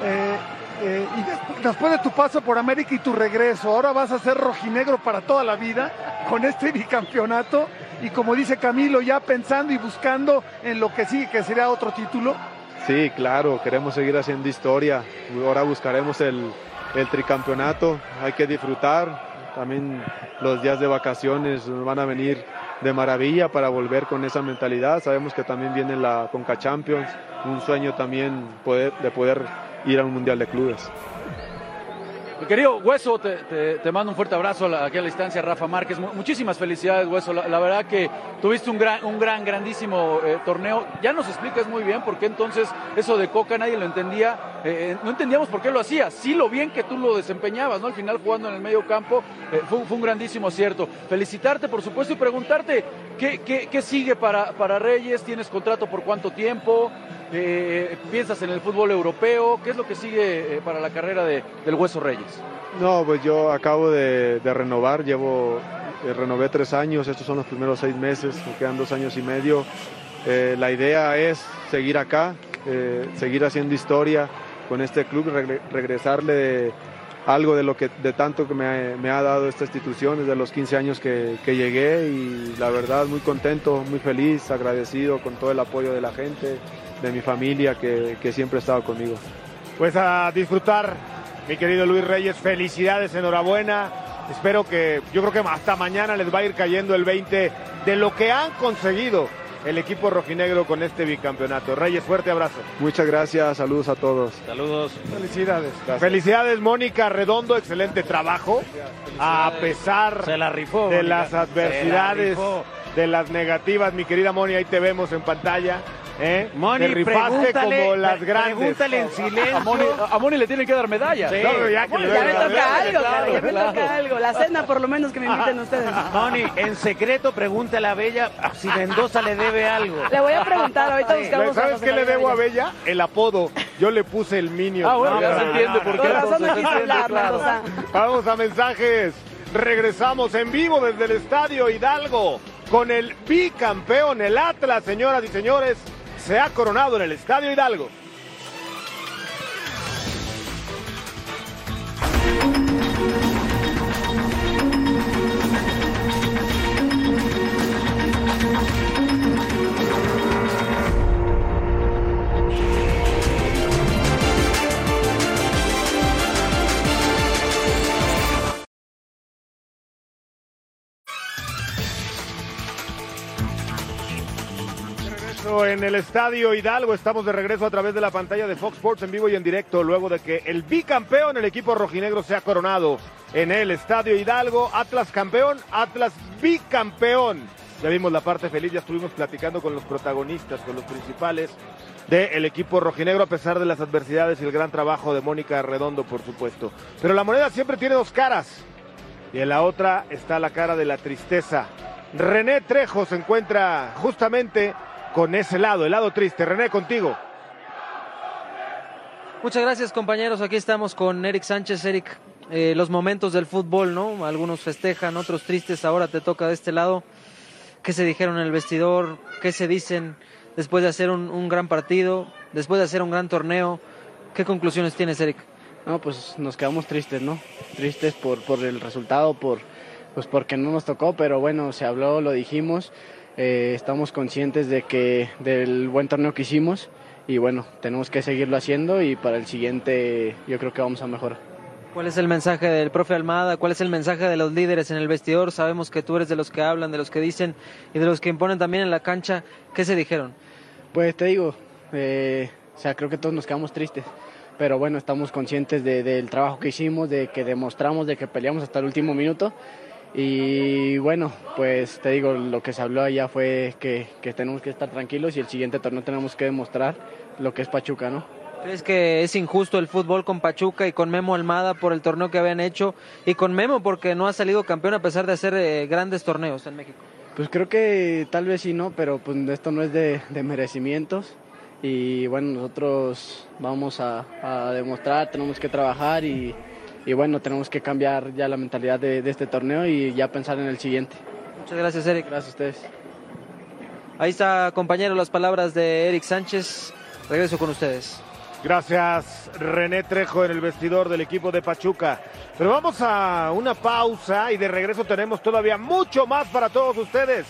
Eh, eh, y después de tu paso por América y tu regreso, ahora vas a ser rojinegro para toda la vida con este bicampeonato y como dice Camilo, ya pensando y buscando en lo que sigue, que sería otro título. Sí, claro, queremos seguir haciendo historia. Ahora buscaremos el, el tricampeonato, hay que disfrutar. También los días de vacaciones van a venir de maravilla para volver con esa mentalidad. Sabemos que también viene la Conca Champions, un sueño también poder, de poder ir a un Mundial de Clubes. Querido Hueso, te, mando un fuerte abrazo aquí a la distancia, Rafa Márquez. Muchísimas felicidades, Hueso. La, verdad que tuviste un gran, un gran grandísimo eh, torneo. Ya nos explicas muy bien por qué entonces eso de Coca nadie lo entendía. Eh, no entendíamos por qué lo hacía. Sí, lo bien que tú lo desempeñabas, ¿no? Al final jugando en el medio campo eh, fue, un grandísimo acierto. Felicitarte, por supuesto, y preguntarte qué, qué, sigue para, para Reyes. ¿Tienes contrato por cuánto tiempo? Eh, ¿Piensas en el fútbol europeo? ¿Qué es lo que sigue eh, para la carrera de, del Hueso Reyes? No, pues yo acabo de, renovar, llevo, eh, renové tres años, estos son los primeros seis meses, me quedan dos años y medio. la idea es seguir acá, seguir haciendo historia con este club, regresarle algo de lo que de tanto que me, ha dado esta institución desde los 15 años que, que, llegué y la verdad muy contento, muy feliz, agradecido con todo el apoyo de la gente, de mi familia que, siempre ha estado conmigo. Pues a disfrutar, mi querido Luis Reyes, felicidades, enhorabuena. Espero que, yo creo que hasta mañana les va a ir cayendo el 20 de lo que han conseguido el equipo rojinegro con este bicampeonato. Reyes, fuerte abrazo. Muchas gracias, saludos a todos. Saludos. Felicidades. Felicidades, Mónica Redondo, excelente trabajo. A pesar de las adversidades, de las negativas, mi querida Moni, ahí te vemos en pantalla. ¿Eh? Moni, Te rifaste como las grandes. Pregúntale en silencio. A Moni, le tienen que dar medalla. Sí. ya, me toca algo, ya me toca algo. La cena, por lo menos, que me inviten ustedes. Moni, en secreto pregúntale a Bella si Mendoza le debe algo. Le voy a preguntar, ahorita buscamos ¿Sabes qué le debo a Bella? El apodo. Yo le puse el minio. Ah, bueno, ya se entiende por qué. Por razón no quiso hablar, Mendoza. Vamos a mensajes. Regresamos en vivo desde el Estadio Hidalgo con el bicampeón, el Atlas, señoras y señores se ha coronado en el Estadio Hidalgo. En el Estadio Hidalgo. Estamos de regreso a través de la pantalla de Fox Sports en vivo y en directo, luego de que el bicampeón, el equipo rojinegro, se ha coronado en el Estadio Hidalgo. Atlas campeón, Atlas bicampeón. Ya vimos la parte feliz, ya estuvimos platicando con los protagonistas, con los principales del equipo rojinegro, a pesar de las adversidades y el gran trabajo de Mónica Redondo, por supuesto. Pero la moneda siempre tiene dos caras. Y en la otra está la cara de la tristeza. René Trejo se encuentra justamente con ese lado, el lado triste. René, contigo. Muchas gracias compañeros, aquí estamos con Eric Sánchez. Eric, eh, los momentos del fútbol, ¿no? Algunos festejan, otros tristes, ahora te toca de este lado. ¿Qué se dijeron en el vestidor? ¿Qué se dicen después de hacer un, gran partido, después de hacer un gran torneo? ¿Qué conclusiones tienes, Eric? No, pues nos quedamos tristes, ¿no? Tristes por, por el resultado, por, pues porque no nos tocó, pero bueno, se habló, lo dijimos. Eh, estamos conscientes de que del buen torneo que hicimos y bueno, tenemos que seguirlo haciendo y para el siguiente yo creo que vamos a mejorar. ¿Cuál es el mensaje del profe Almada? ¿Cuál es el mensaje de los líderes en el vestidor? Sabemos que tú eres de los que hablan, de los que dicen y de los que imponen también en la cancha. ¿Qué se dijeron? Pues te digo, eh, o sea, creo que todos nos quedamos tristes, pero bueno, estamos conscientes del trabajo que hicimos, de que demostramos, de que peleamos hasta el último minuto y bueno, pues te digo, lo que se habló allá fue que, tenemos que estar tranquilos y el siguiente torneo tenemos que demostrar lo que es Pachuca, ¿no? ¿Crees que es injusto el fútbol con Pachuca y con Memo Almada por el torneo que habían hecho y con Memo porque no ha salido campeón a pesar de hacer eh, grandes torneos en México? Pues creo que tal vez sí no, pero pues esto no es de, merecimientos y bueno, nosotros vamos a, demostrar, tenemos que trabajar y, bueno, tenemos que cambiar ya la mentalidad de, de, este torneo y ya pensar en el siguiente. Muchas gracias, Eric. Gracias a ustedes. Ahí está, compañero, las palabras de Eric Sánchez. Regreso con ustedes. Gracias, René Trejo en el vestidor del equipo de Pachuca. Pero vamos a una pausa y de regreso tenemos todavía mucho más para todos ustedes.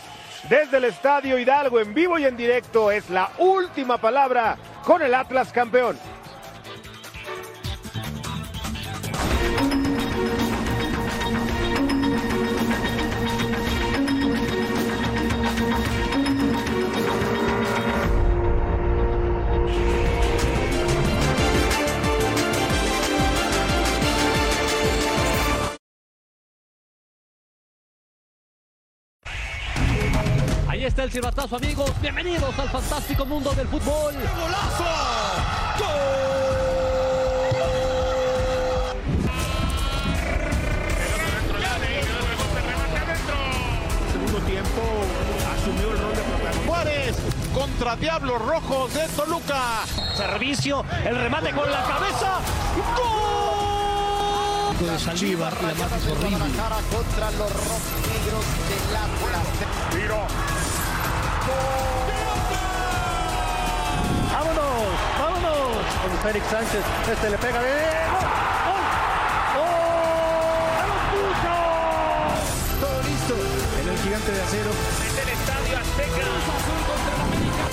Desde el Estadio Hidalgo, en vivo y en directo, es la última palabra con el Atlas campeón. Está el silbatazo, amigos. Bienvenidos al fantástico mundo del fútbol. ¡Golazo! Segundo tiempo asumió el rol de protagonista. Juárez contra Diablos Rojos de Toluca. Servicio, el remate con la cabeza. ¡Gol! de Saldívar, la más horrible. contra los rojinegros de la Tiro Félix Sánchez. Este le pega de. ¡Gol! ¡Gol! Todo listo en el gigante de acero. Es el estadio Azteca. Azul contra la América.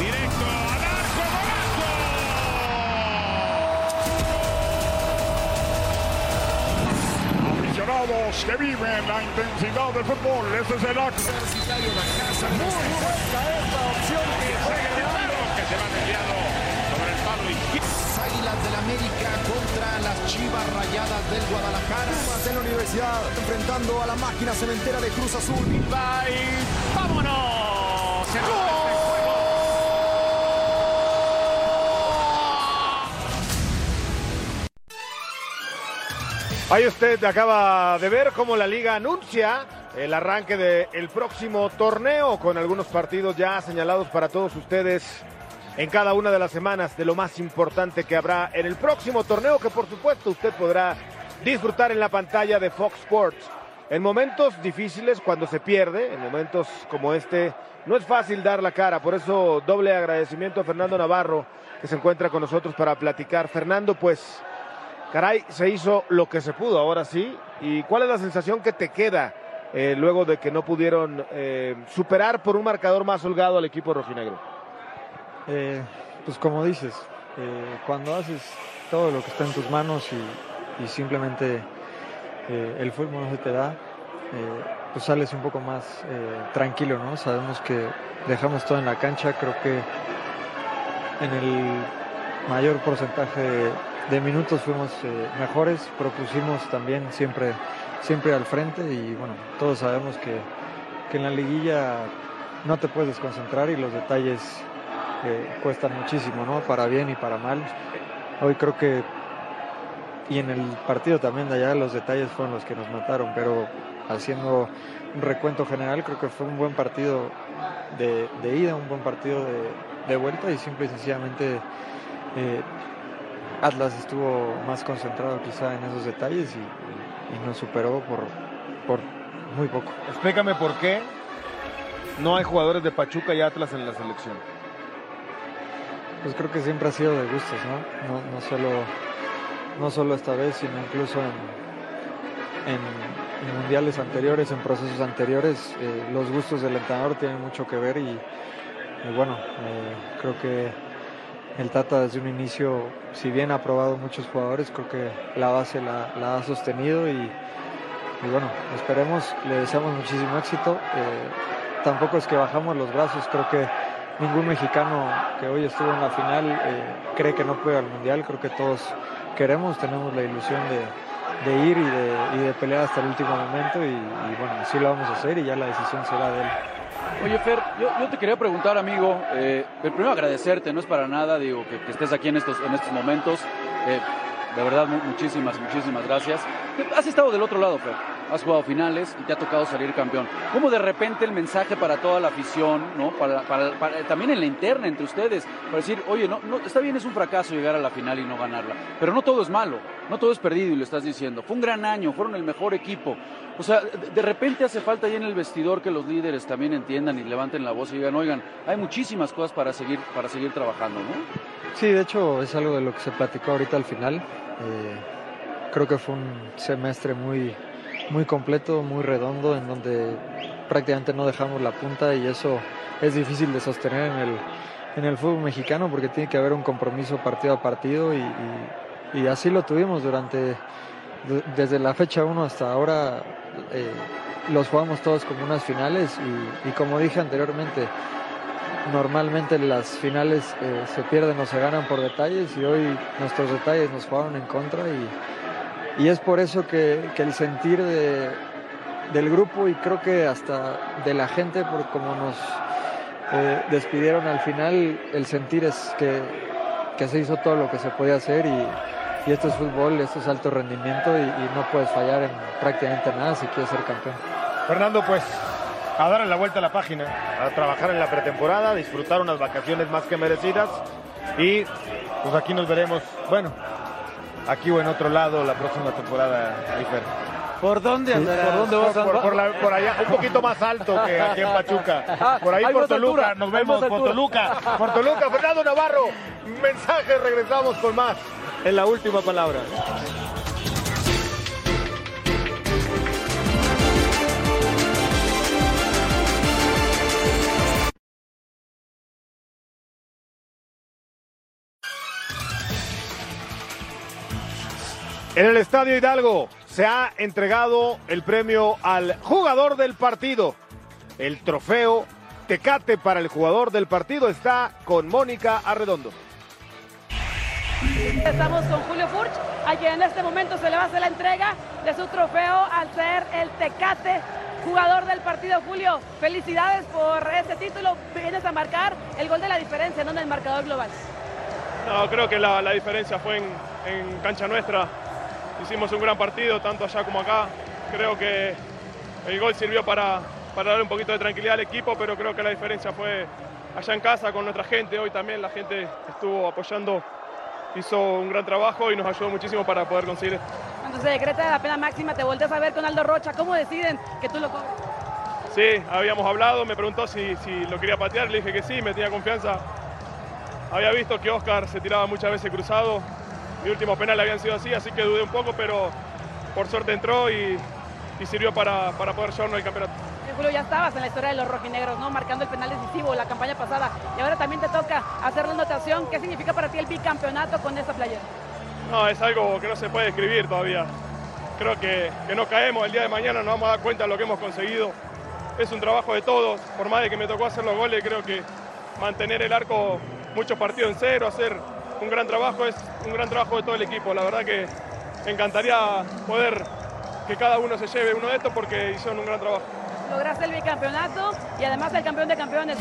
Directo al arco, golazo. Aficionados que viven la intensidad del fútbol. Este es el acto. Universitario. Muy buena esta opción que juega que se va desviado del América contra las Chivas Rayadas del Guadalajara. Pumas en la universidad enfrentando a la máquina cementera de Cruz Azul. Bye. ¡Vámonos! ¡Se Ahí usted acaba de ver cómo la liga anuncia el arranque del próximo torneo con algunos partidos ya señalados para todos ustedes en cada una de las semanas de lo más importante que habrá en el próximo torneo que por supuesto usted podrá disfrutar en la pantalla de Fox Sports. En momentos difíciles, cuando se pierde, en momentos como este, no es fácil dar la cara. Por eso doble agradecimiento a Fernando Navarro que se encuentra con nosotros para platicar. Fernando, pues Caray, se hizo lo que se pudo, ahora sí. ¿Y cuál es la sensación que te queda eh, luego de que no pudieron eh, superar por un marcador más holgado al equipo rojinegro? Eh, pues como dices, cuando haces todo lo que está en tus manos y, simplemente el fútbol no se te da, pues sales un poco más tranquilo, ¿no? Sabemos que dejamos todo en la cancha, creo que en el mayor porcentaje de minutos fuimos eh, mejores, propusimos también siempre, siempre al frente y bueno, todos sabemos que, en la liguilla no te puedes desconcentrar y los detalles eh, cuestan muchísimo, ¿no? Para bien y para mal. Hoy creo que, y en el partido también de allá los detalles fueron los que nos mataron, pero haciendo un recuento general creo que fue un buen partido de, ida, un buen partido de, vuelta y simple y sencillamente eh, Atlas estuvo más concentrado quizá en esos detalles y, nos superó por, por muy poco. Explícame por qué no hay jugadores de Pachuca y Atlas en la selección. Pues creo que siempre ha sido de gustos, ¿no? No, no solo, no solo esta vez, sino incluso en, en, mundiales anteriores, en procesos anteriores. Eh, los gustos del entrenador tienen mucho que ver y, bueno, eh, creo que el Tata desde un inicio, si bien ha probado muchos jugadores, creo que la base la, ha sostenido y, bueno, esperemos, le deseamos muchísimo éxito. Eh, tampoco es que bajamos los brazos, creo que ningún mexicano que hoy estuvo en la final eh, cree que no puede al Mundial, creo que todos queremos, tenemos la ilusión de, ir y de, pelear hasta el último momento y, bueno, así lo vamos a hacer y ya la decisión será de él. Oye, Fer, yo, te quería preguntar, amigo, eh, primero agradecerte, no es para nada, digo, que, estés aquí en estos, en estos momentos. Eh, de verdad, mu- muchísimas, muchísimas gracias. Has estado del otro lado, Fer. Has jugado finales y te ha tocado salir campeón. ¿Cómo de repente el mensaje para toda la afición, ¿no? Para, para- para- también en la interna entre ustedes, para decir, oye, no, no, está bien, es un fracaso llegar a la final y no ganarla, pero no todo es malo, no todo es perdido y lo estás diciendo. Fue un gran año, fueron el mejor equipo. O sea, de, repente hace falta ahí en el vestidor que los líderes también entiendan y levanten la voz y digan, oigan, hay muchísimas cosas para seguir, para seguir trabajando, ¿no? Sí, de hecho es algo de lo que se platicó ahorita al final. Eh, creo que fue un semestre muy, muy completo, muy redondo, en donde prácticamente no dejamos la punta y eso es difícil de sostener en el, en el fútbol mexicano porque tiene que haber un compromiso partido a partido y, así lo tuvimos durante, de- desde la fecha 1 hasta ahora. eh, los jugamos todos como unas finales y, y como dije anteriormente, normalmente las finales eh, se pierden o se ganan por detalles y hoy nuestros detalles nos jugaron en contra y, y es por eso que, el sentir de, del grupo y creo que hasta de la gente por como nos eh, despidieron al final, el sentir es que, se hizo todo lo que se podía hacer y, esto es fútbol, esto es alto rendimiento y, y no puedes fallar en prácticamente nada si quieres ser campeón. Fernando, pues a darle la vuelta a la página, a trabajar en la pretemporada, disfrutar unas vacaciones más que merecidas y pues aquí nos veremos, bueno, aquí o en otro lado la próxima temporada, ahí, Fer. ¿Por dónde andarás? ¿Por dónde vas a por, por la- por allá, un poquito más alto que aquí en Pachuca. Por ahí por Toluca, altura, nos vemos por. Toluca. Por Toluca, Fernando Navarro. Mensaje, regresamos con más en la última palabra. En el Estadio Hidalgo se ha entregado el premio al jugador del partido. El trofeo Tecate para el jugador del partido está con Mónica Arredondo. Estamos con Julio Furch, a quien en este momento se le va a hacer la entrega de su trofeo al ser el Tecate jugador del partido. Julio, felicidades por este título. Vienes a marcar el gol de la diferencia, no en el marcador global. No, creo que la, la diferencia fue en, en cancha nuestra. Hicimos un gran partido, tanto allá como acá. Creo que el gol sirvió para, para darle un poquito de tranquilidad al equipo, pero creo que la diferencia fue allá en casa con nuestra gente. Hoy también la gente estuvo apoyando, hizo un gran trabajo y nos ayudó muchísimo para poder conseguir esto. Cuando se decreta la pena máxima, te volteas a ver con Aldo Rocha. ¿Cómo deciden que tú lo cobres? Sí, habíamos hablado, me preguntó si, si lo quería patear, le dije que sí, me tenía confianza. Había visto que Oscar se tiraba muchas veces cruzado. Mi último penal habían sido así, así que dudé un poco, pero por suerte entró y, y sirvió para, para poder llevarnos el campeonato. Eh, Julio, ya estabas en la historia de los rojinegros, ¿no? Marcando el penal decisivo la campaña pasada. Y ahora también te toca hacer la anotación. ¿Qué significa para ti el bicampeonato con esta playera? No, es algo que no se puede describir todavía. Creo que, que no caemos el día de mañana, nos vamos a dar cuenta de lo que hemos conseguido. Es un trabajo de todos, por más de que me tocó hacer los goles, creo que mantener el arco muchos partidos en cero, hacer un gran trabajo, es un gran trabajo de todo el equipo. La verdad que me encantaría poder que cada uno se lleve uno de estos porque hicieron un gran trabajo. Lograste el bicampeonato y además el campeón de campeones.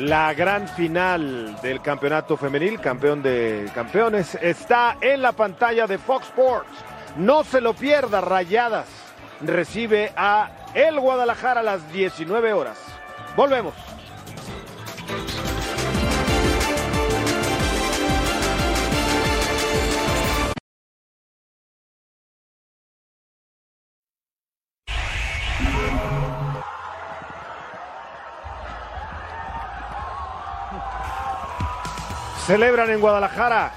La gran final del campeonato femenil, campeón de campeones, está en la pantalla de Fox Sports. No se lo pierda, Rayadas recibe a el Guadalajara a las 19 horas. Volvemos. Celebran en Guadalajara,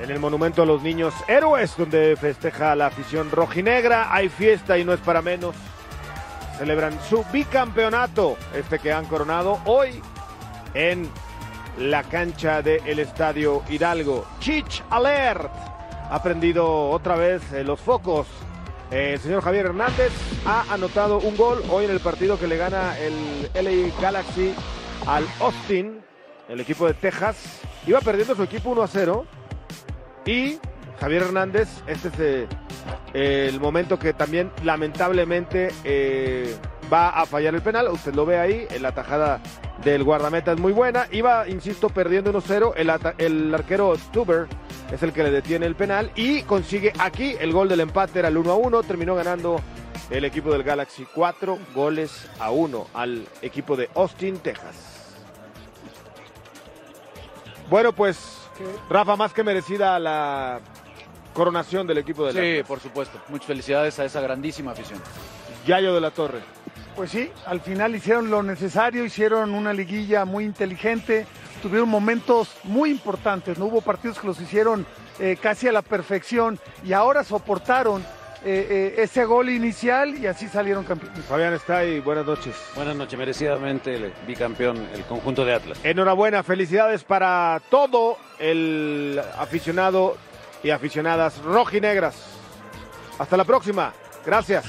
en el Monumento a los Niños Héroes, donde festeja la afición rojinegra. Hay fiesta y no es para menos. Celebran su bicampeonato, este que han coronado hoy en la cancha del Estadio Hidalgo. Chich Alert ha prendido otra vez eh, los focos. Eh, el señor Javier Hernández ha anotado un gol hoy en el partido que le gana el LA Galaxy al Austin el equipo de Texas. Iba perdiendo su equipo 1 a 0. Y Javier Hernández, este es eh, el momento que también lamentablemente eh, va a fallar el penal. Usted lo ve ahí, en la tajada del guardameta es muy buena. Iba, insisto, perdiendo 1-0. El, el arquero Tuber es el que le detiene el penal y consigue aquí el gol del empate. Era el 1-1. Terminó ganando el equipo del Galaxy 4 goles a 1 al equipo de Austin, Texas. Bueno, pues, Rafa, más que merecida la coronación del equipo del Sí, Atlas. por supuesto. Muchas felicidades a esa grandísima afición. Yayo de la Torre. Pues sí, al final hicieron lo necesario, hicieron una liguilla muy inteligente, tuvieron momentos muy importantes, no hubo partidos que los hicieron eh, casi a la perfección y ahora soportaron eh, eh, ese gol inicial y así salieron campeones. Fabián está ahí, buenas noches. Buenas noches, merecidamente el bicampeón, el conjunto de Atlas. Enhorabuena, felicidades para todo el aficionado y aficionadas rojinegras. Hasta la próxima. Gracias.